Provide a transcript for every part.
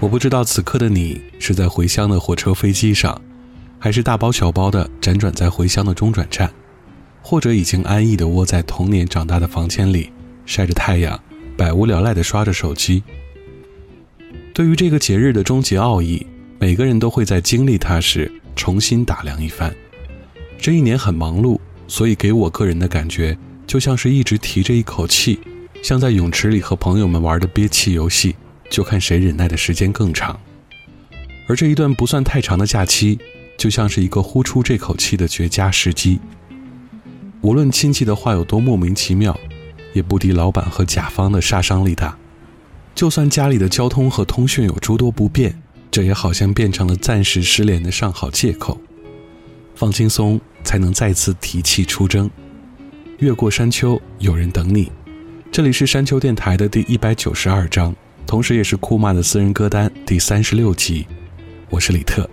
我不知道此刻的你是在回乡的火车、飞机上，还是大包小包的辗转在回乡的中转站，或者已经安逸的窝在童年长大的房间里，晒着太阳，百无聊赖的刷着手机。对于这个节日的终极奥义，每个人都会在经历它时重新打量一番。这一年很忙碌，所以给我个人的感觉就像是一直提着一口气，像在泳池里和朋友们玩的憋气游戏。就看谁忍耐的时间更长，而这一段不算太长的假期，就像是一个呼出这口气的绝佳时机。无论亲戚的话有多莫名其妙，也不敌老板和甲方的杀伤力大。就算家里的交通和通讯有诸多不便，这也好像变成了暂时失联的上好借口。放轻松，才能再次提气出征。越过山丘，有人等你。这里是山丘电台的第一百九十二章。同时，也是库玛的私人歌单第三十六集。我是李特。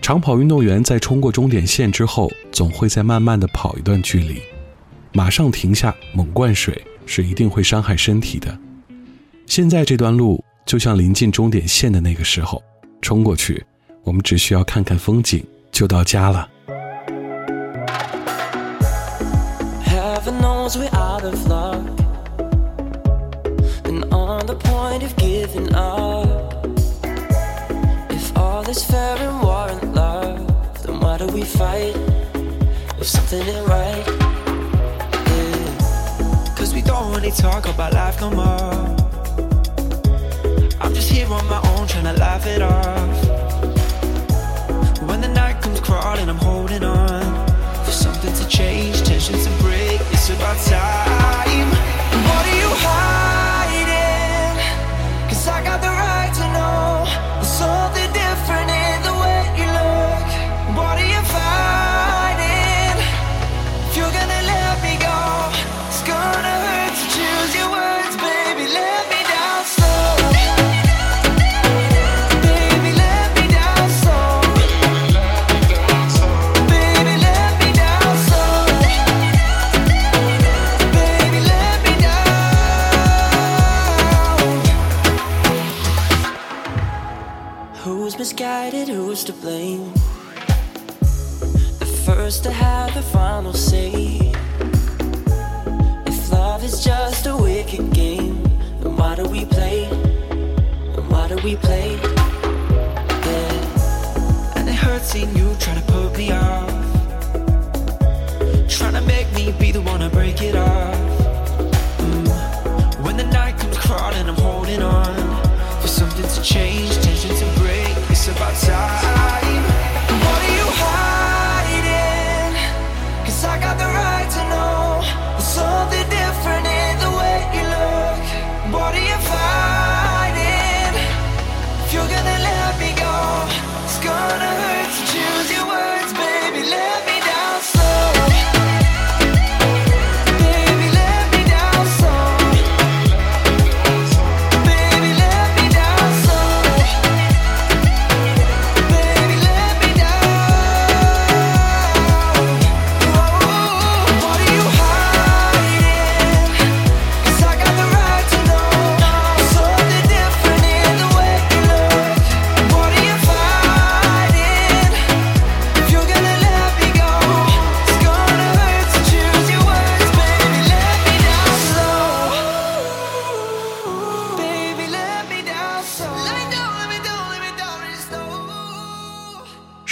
长跑运动员在冲过终点线之后，总会在慢慢的跑一段距离，马上停下猛灌水是一定会伤害身体的。现在这段路就像临近终点线的那个时候，冲过去，我们只需要看看风景就到家了。Knows we're out of luck. And on the point of giving up. If all is fair and war and love, then why do we fight? If something ain't right, yeah. Cause we don't really talk about life no more. I'm just here on my own trying to laugh it off. When the night comes crawling, I'm holding on for something to change, tensions. It's about time.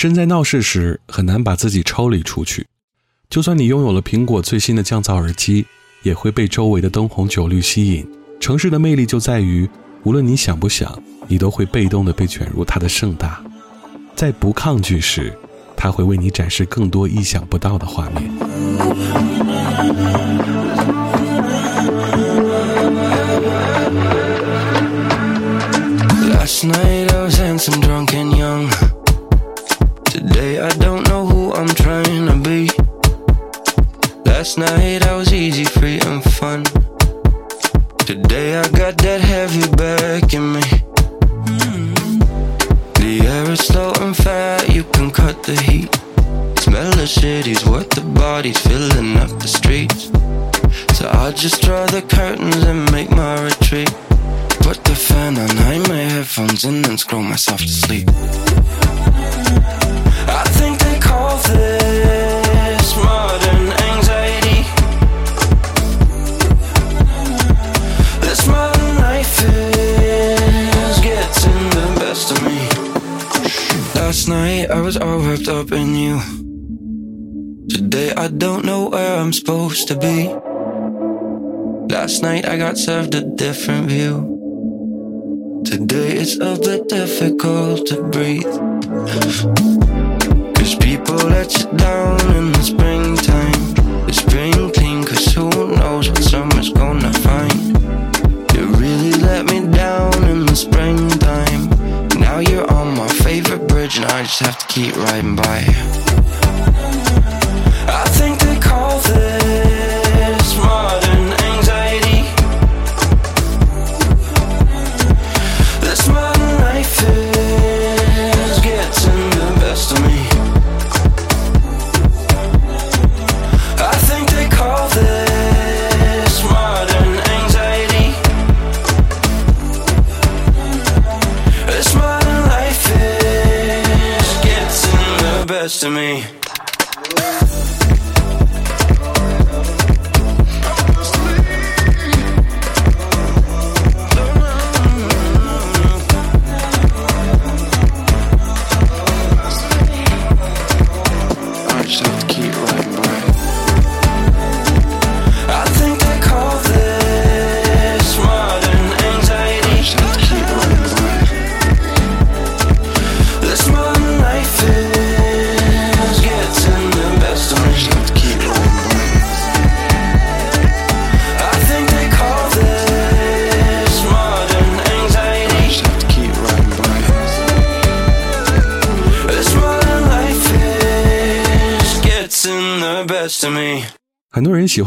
身在闹市时，很难把自己抽离出去。就算你拥有了苹果最新的降噪耳机，也会被周围的灯红酒绿吸引。城市的魅力就在于，无论你想不想，你都会被动的被卷入它的盛大。在不抗拒时，它会为你展示更多意想不到的画面。Last night I was handsome, drunk, and young. Today I don't know who I'm trying to be. Last night I was easy, free, and fun. Today I got that heavy back in me. The air is slow and fat, you can cut the heat. Smell the city's worth the bodies filling up the streets. So I'll just draw the curtains and make my retreat. Put the fan on, hide my headphones, in, and scroll myself to sleep. I was all wrapped up in you. Today I don't know where I'm supposed to be. Last night I got served a different view. Today it's a bit difficult to breathe. Cause people let you down in the springtime. The spring clean, cause who knows what summer's gonna find. You really let me down in the springtime. Now you're on my favorite bridge, and I just have to keep riding by. I think they call this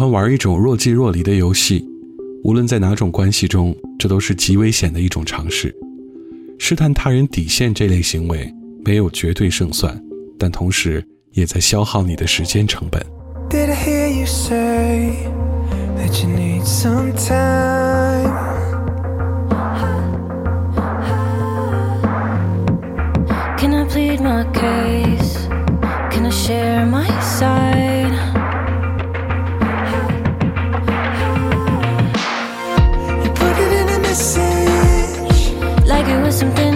欢玩一种若即若离的游戏，无论在哪种关系中，这都是极危险的一种尝试。试探他人底线这类行为没有绝对胜算，但同时也在消耗你的时间成本。Did I hear you say that you need some time? Can I plead my case? Can I share my side? Something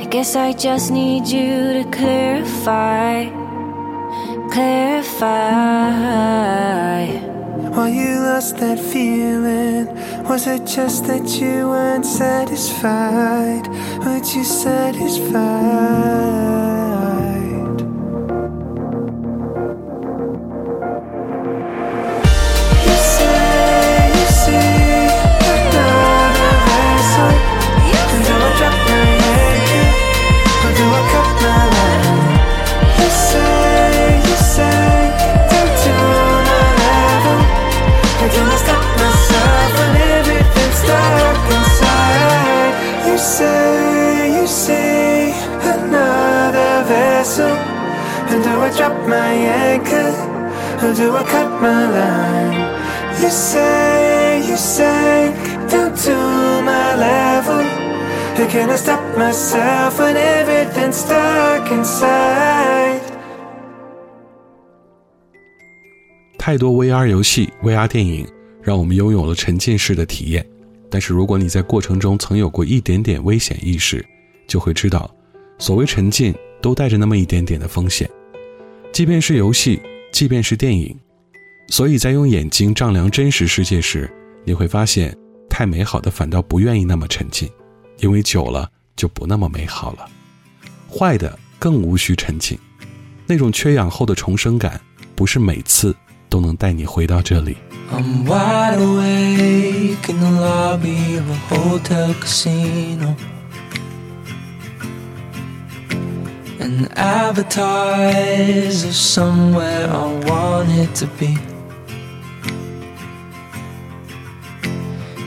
I guess I just need you to clarify. Clarify. Why you lost that feeling? Was it just that you weren't satisfied? Weren't you satisfied? Drop my anchor? Or do I cut my line? You say, you say, down to my level. How can I stop myself when everything stuck inside? 太多 VR 游戏、VR 电影，让我们拥有了沉浸式的体验。但是，如果你在过程中曾有过一点点危险意识，就会知道，所谓沉浸都带着那么一点点的风险。即便是游戏，即便是电影，所以在用眼睛丈量真实世界时，你会发现，太美好的反倒不愿意那么沉浸，因为久了就不那么美好了。坏的更无需沉浸，那种缺氧后的重生感，不是每次都能带你回到这里。I'm wide awake in the lobby of a hotel casino. An advertise of somewhere I wanted to be.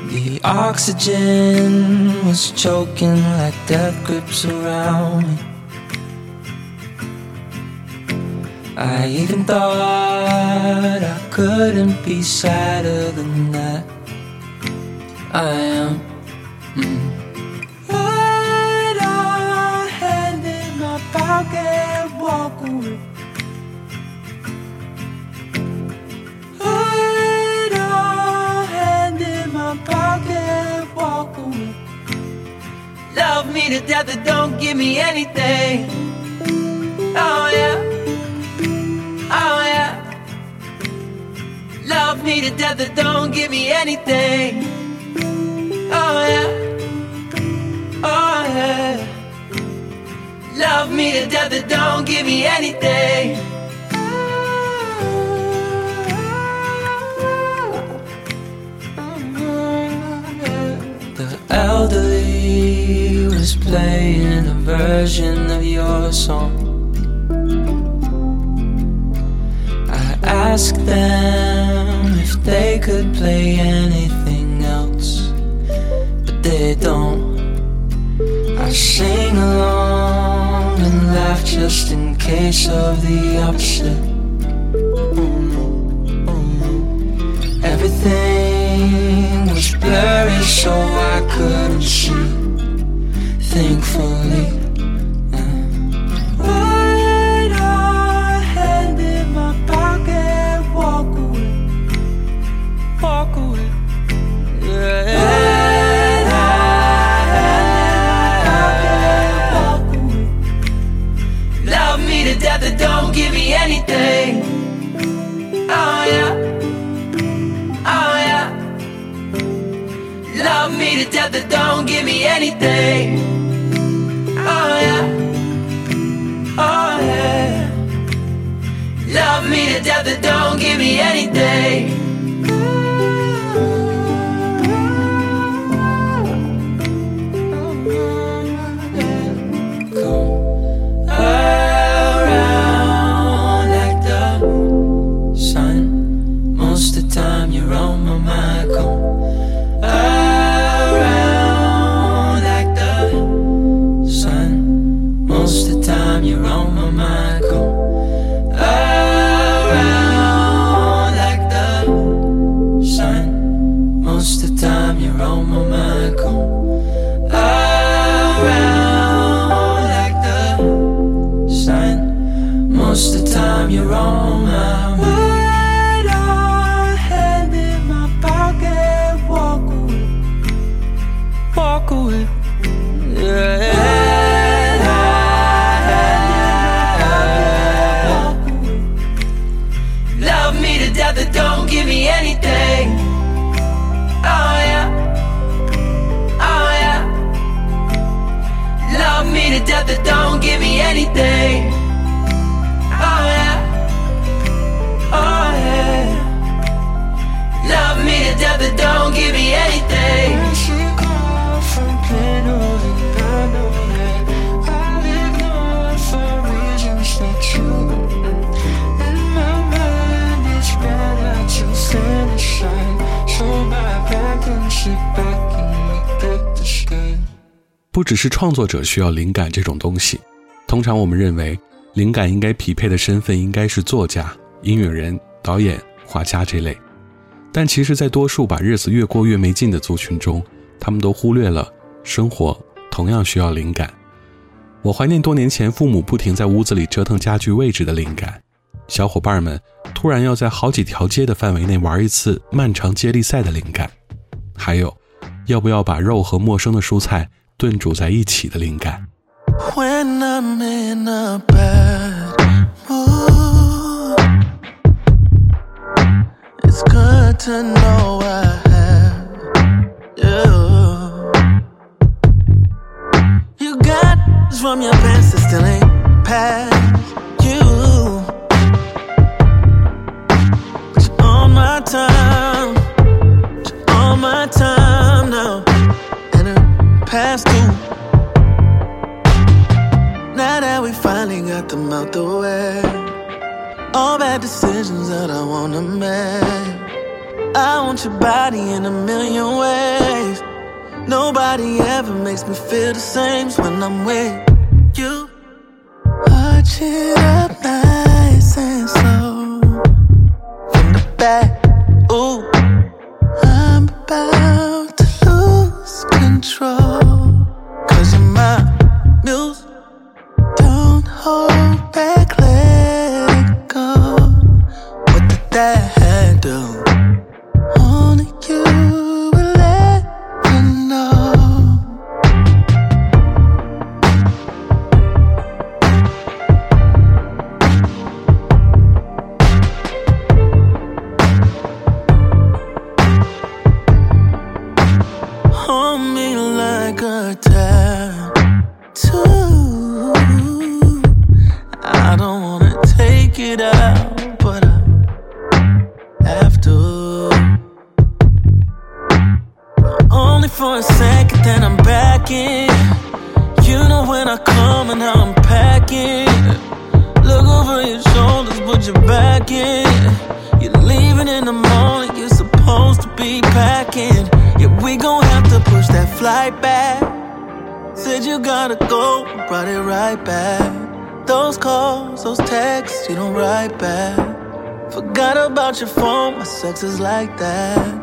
The oxygen was choking like death grips around me. I even thought I couldn't be sadder than that. I am. Mm. Put hand in my pocket, walk away. Love me to death, and don't give me anything. Oh yeah. Oh yeah. Love me to death, don't give me anything. Oh yeah. Love me to death, but don't give me anything. The elderly was playing a version of your song. I asked them if they could play anything else, but they don't. I sing along and laugh just in case of the opposite. Everything was blurry, so I couldn't see. Thankfully. To death, that don't give me anything. Oh yeah. Oh yeah. Love me to death, that don't give me anything. 不只是创作者需要灵感这种东西，通常我们认为灵感应该匹配的身份应该是作家、音乐人、导演、画家这类。但其实，在多数把日子越过越没劲的族群中，他们都忽略了生活同样需要灵感。我怀念多年前父母不停在屋子里折腾家具位置的灵感，小伙伴们突然要在好几条街的范围内玩一次漫长接力赛的灵感，还有要不要把肉和陌生的蔬菜炖煮在一起的灵感。 When I'm in a bad mood, it's good to know I have you. You got this from your past that still ain't past you. But you're on my time, you're on my time now, and it past Finally got them out the way, all bad decisions that I wanna make. I want your body in a million ways. Nobody ever makes me feel the same when I'm with you. Watch it up nice it out, is like that,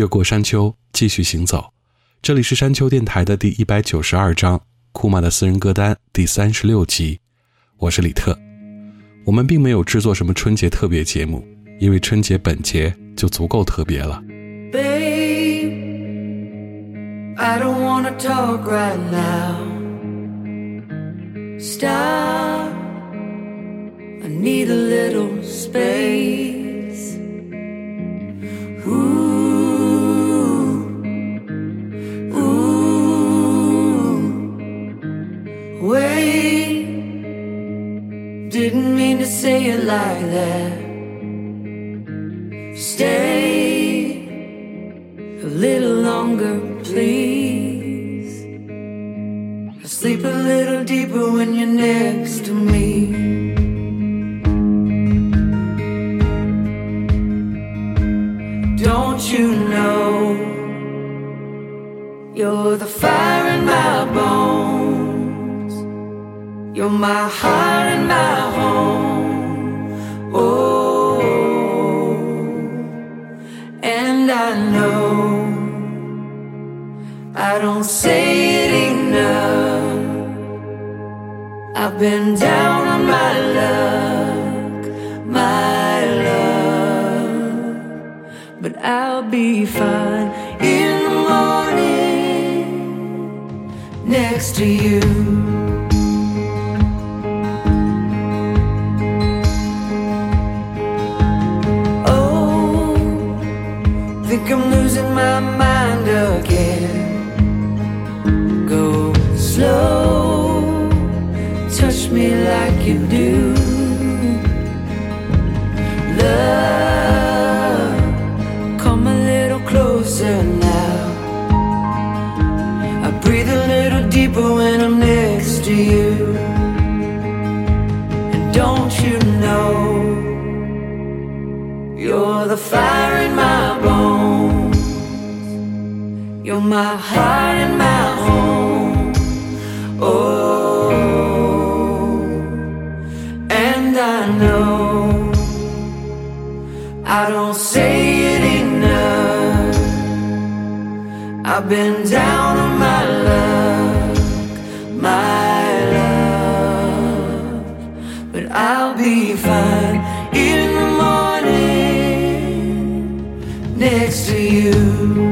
越过山丘，继续行走。这里是山丘电台的第一百九十二章，库玛的私人歌单第三十六集。我是李特。我们并没有制作什么春节特别节目，因为春节本节就足够特别了。Babe, I don't wanna talk right now. Stop. I need a little space. Ooh, say it like that. Stay a little longer, please. I sleep a little deeper when you're next to me. Don't you know you're the fire in my bones? You're my heart and my home. Oh, and I know I don't say it enough. I've been down on my luck, my love, but I'll be fine in the morning next to you. You do. Love, come a little closer now. I breathe a little deeper when I'm next to you. And don't you know? You're the fire in my bones. You're my heart and my home. Oh, know I don't say it enough. I've been down on my luck, my love, but I'll be fine in the morning next to you.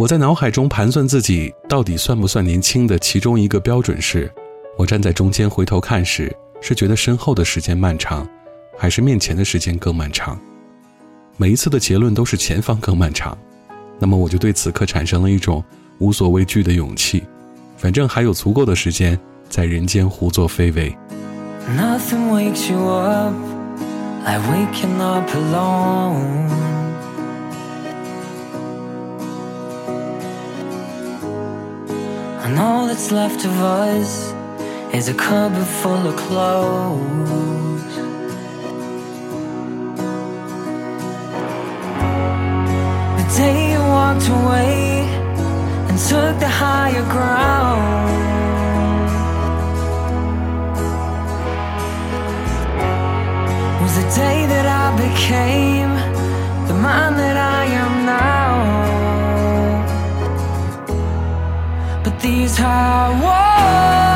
我在脑海中盘算自己到底算不算年轻的其中一个标准是，我站在中间回头看时，是觉得身后的时间漫长，还是面前的时间更漫长？每一次的结论都是前方更漫长，那么我就对此刻产生了一种无所畏惧的勇气，反正还有足够的时间在人间胡作非为。Nothing wakes you up I waking up alone. And all that's left of us is a cupboard full of clothes. The day you walked away and took the higher ground. was the day that I became the man that I am now. These high walls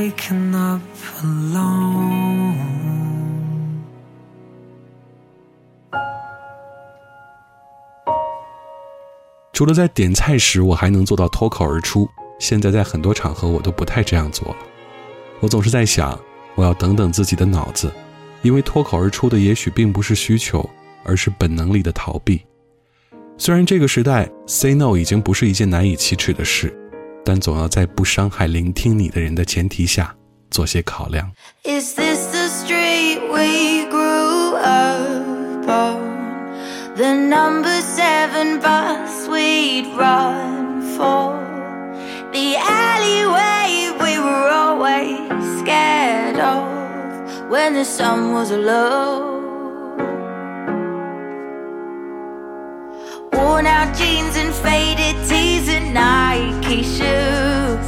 waking up alone. 除了在点菜时我还能做到脱口而出，现在在很多场合我都不太这样做了。我总是在想，我要等等自己的脑子，因为脱口而出的也许并不是需求，而是本能里的逃避。虽然这个时代 say no 已经不是一件难以启齿的事，但总要在不伤害聆听你的人的前提下做些考量。Is this the street we grew up on? The number seven bus we'd run for? The alleyway we were always scared of when the sun was low? Worn out jeans and faded tees and Nike shoes.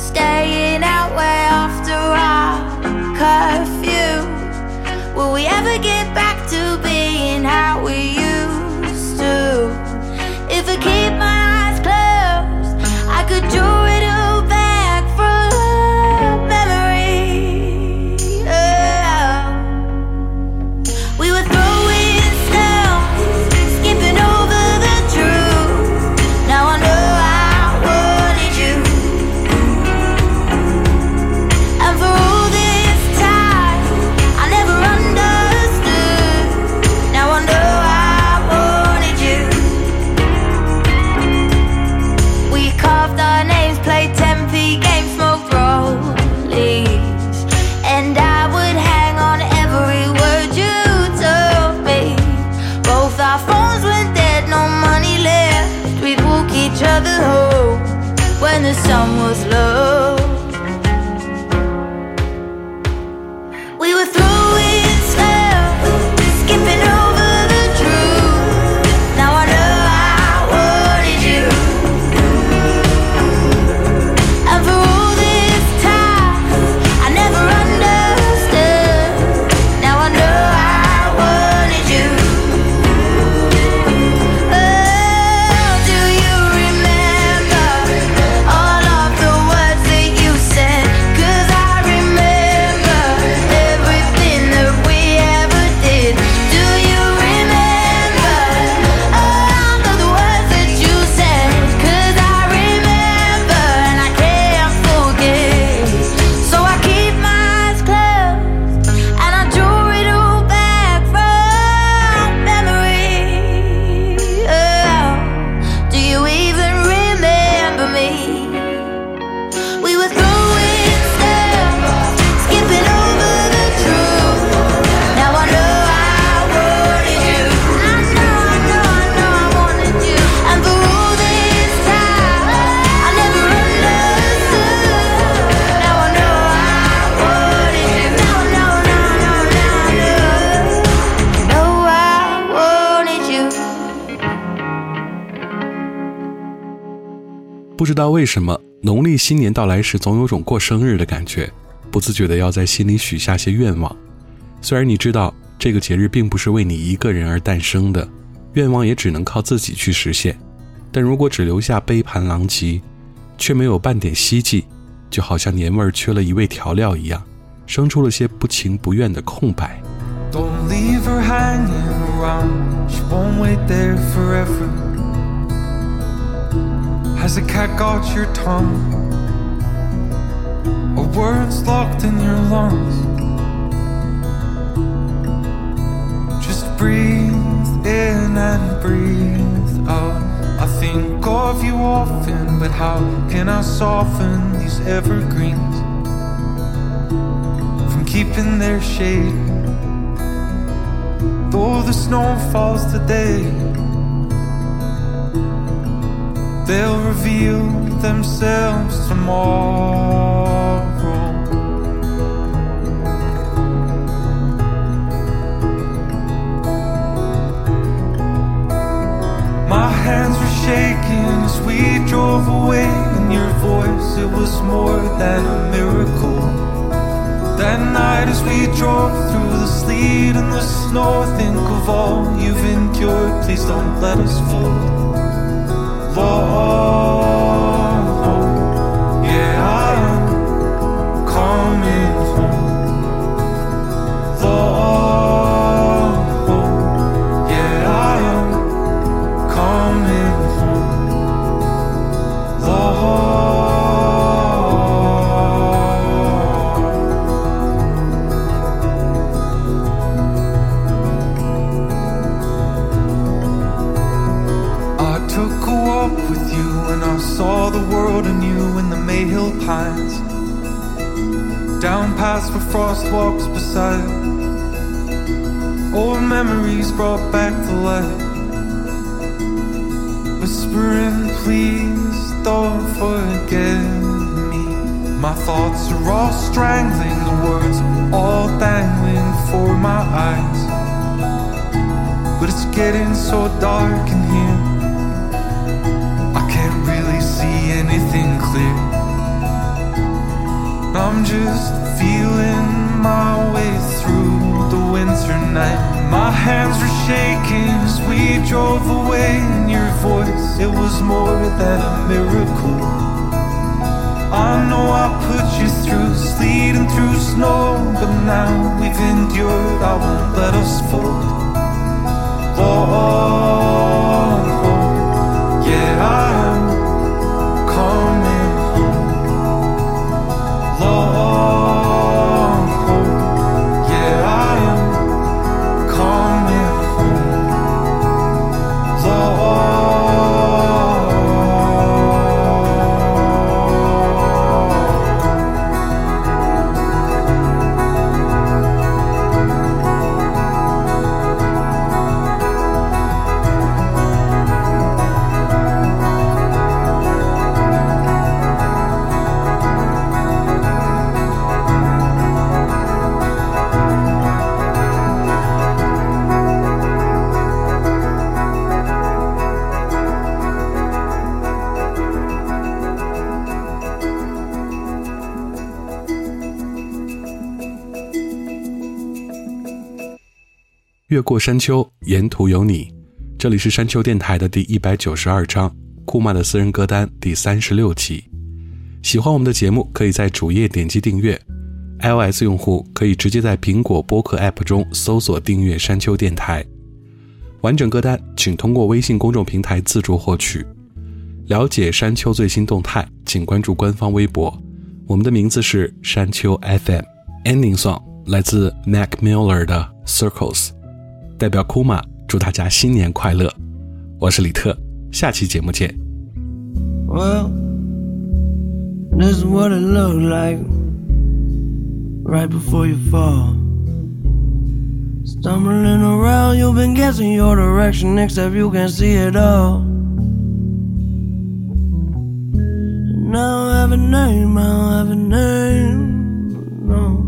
Staying out way after our curfew. Will we ever get back to being how we used 为什么，农历新年到来时，总有种过生日的感觉，不自觉的要在心里许下些愿望。虽然你知道这个节日并不是为你一个人而诞生的，愿望也只能靠自己去实现。但如果只留下杯盘狼藉，却没有半点希冀，就好像年味儿缺了一味调料一样，生出了些不情不愿的空白。Don't leave her hanging around. She won't wait there forever. Has a cat got your tongue? Or words locked in your lungs? Just breathe in and breathe out. I think of you often, but how can I soften these evergreens from keeping their shade? Though the snow falls today, they'll reveal themselves tomorrow. My hands were shaking as we drove away, and your voice, it was more than a miracle. That night as we drove through the sleet and the snow, think of all you've endured. Please don't let us fall. Lord, endured, I won't let us. Lord, 过山丘，沿途有你。这里是山丘电台的第一百九十二章，库曼的私人歌单第三十六期。喜欢我们的节目，可以在主页点击订阅。iOS 用户可以直接在苹果播客 App 中搜索订阅山丘电台。完整歌单请通过微信公众平台自助获取。了解山丘最新动态，请关注官方微博。我们的名字是山丘 FM。Ending song 来自 Mac Miller 的 Circles。代表库玛祝大家新年快乐！我是李特，下期节目见。 Well, this is what it looked like right before you fall. Stumbling around, you've been guessing your direction, except you can see it all. Now I have a name, I don't have a name. No.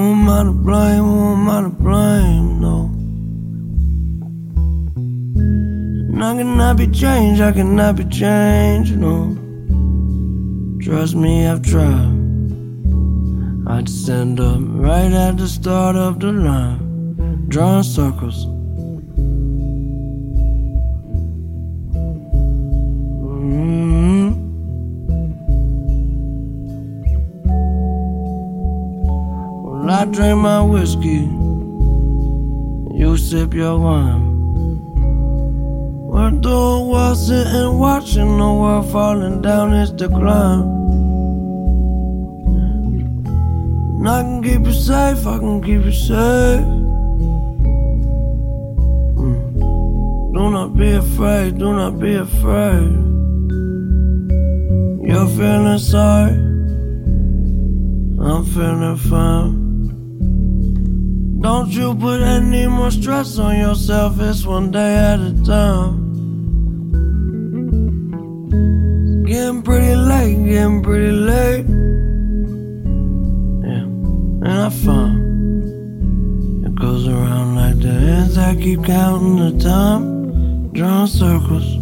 Who am I to blame? Who am I to blame? No. And I cannot be changed, I cannot be changed, no. Trust me, I've tried. I'd stand up right at the start of the line, drawing circles. Mhm. Well, I drink my whiskey, you sip your wine. We're doing while sitting watching the world falling down its decline. And I can keep you safe, I can keep you safe. Mm. Do not be afraid, do not be afraid. You're feeling sorry, I'm feeling fine. Don't you put any more stress on yourself, it's one day at a time. Getting pretty late, getting pretty late. Yeah, and I found it goes around like the ends. I keep counting the time, drawing circles.